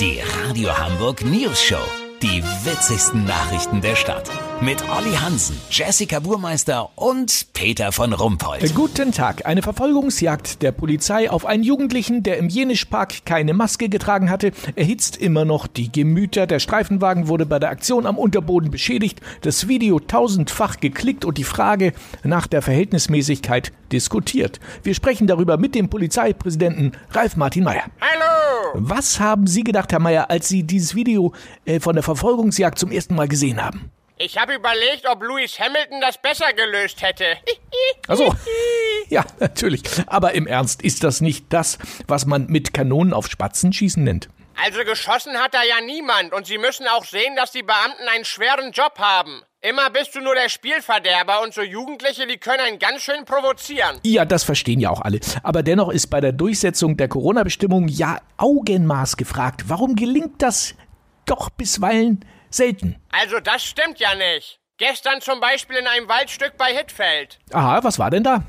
Die Radio Hamburg News Show. Die witzigsten Nachrichten der Stadt. Mit Olli Hansen, Jessica Burmeister und Peter von Rumpold. Guten Tag. Eine Verfolgungsjagd der Polizei auf einen Jugendlichen, der im Jenischpark keine Maske getragen hatte, erhitzt immer noch die Gemüter. Der Streifenwagen wurde bei der Aktion am Unterboden beschädigt, das Video tausendfach geklickt und die Frage nach der Verhältnismäßigkeit diskutiert. Wir sprechen darüber mit dem Polizeipräsidenten Ralf Martin Mayer. Hallo! Was haben Sie gedacht, Herr Mayer, als Sie dieses Video äh, von der Verfolgungsjagd zum ersten Mal gesehen haben? Ich habe überlegt, ob Lewis Hamilton das besser gelöst hätte. Also, ja, natürlich. Aber im Ernst, ist das nicht das, was man mit Kanonen auf Spatzen schießen nennt? Also geschossen hat da ja niemand und Sie müssen auch sehen, dass die Beamten einen schweren Job haben. Immer bist du nur der Spielverderber und so Jugendliche, die können einen ganz schön provozieren. Ja, das verstehen ja auch alle. Aber dennoch ist bei der Durchsetzung der Corona-Bestimmungen ja Augenmaß gefragt. Warum gelingt das doch bisweilen selten? Also das stimmt ja nicht. Gestern zum Beispiel in einem Waldstück bei Hittfeld. Aha, was war denn da?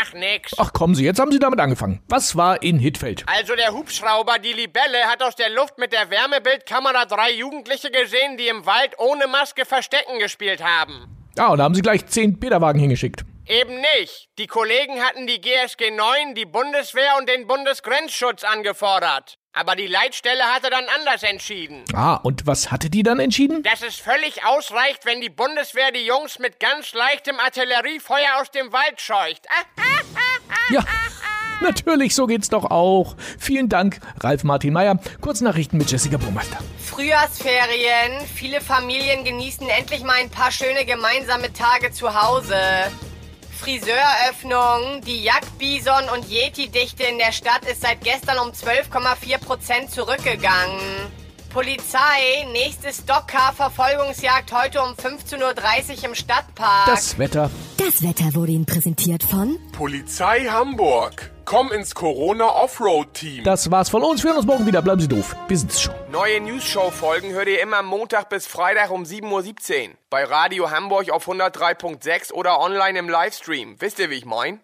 Ach nix. Ach kommen Sie, jetzt haben Sie damit angefangen. Was war in Hittfeld? Also der Hubschrauber, die Libelle, hat aus der Luft mit der Wärmebildkamera drei Jugendliche gesehen, die im Wald ohne Maske Verstecken gespielt haben. Ah, und da haben Sie gleich zehn Peterwagen hingeschickt. Eben nicht. Die Kollegen hatten die GSG 9, die Bundeswehr und den Bundesgrenzschutz angefordert. Aber die Leitstelle hatte dann anders entschieden. Ah, und was hatte die dann entschieden? Dass es völlig ausreicht, wenn die Bundeswehr die Jungs mit ganz leichtem Artilleriefeuer aus dem Wald scheucht. Ja, natürlich, so geht's doch auch. Vielen Dank, Ralf Martin Meyer. Kurznachrichten mit Jessica Burmeister. Frühjahrsferien. Viele Familien genießen endlich mal ein paar schöne gemeinsame Tage zu Hause. Friseuröffnung. Die Jagdbison- und Yeti-Dichte in der Stadt ist seit gestern um 12,4 Prozent zurückgegangen. Polizei, nächste Stockcar-Verfolgungsjagd heute um 15.30 Uhr im Stadtpark. Das Wetter. Das Wetter wurde Ihnen präsentiert von Polizei Hamburg. Komm ins Corona Offroad Team. Das war's von uns. Wir hören uns morgen wieder. Bleiben Sie doof. Bis schon. Neue News-Show-Folgen hört ihr immer Montag bis Freitag um 7.17 Uhr. Bei Radio Hamburg auf 103.6 oder online im Livestream. Wisst ihr, wie ich mein?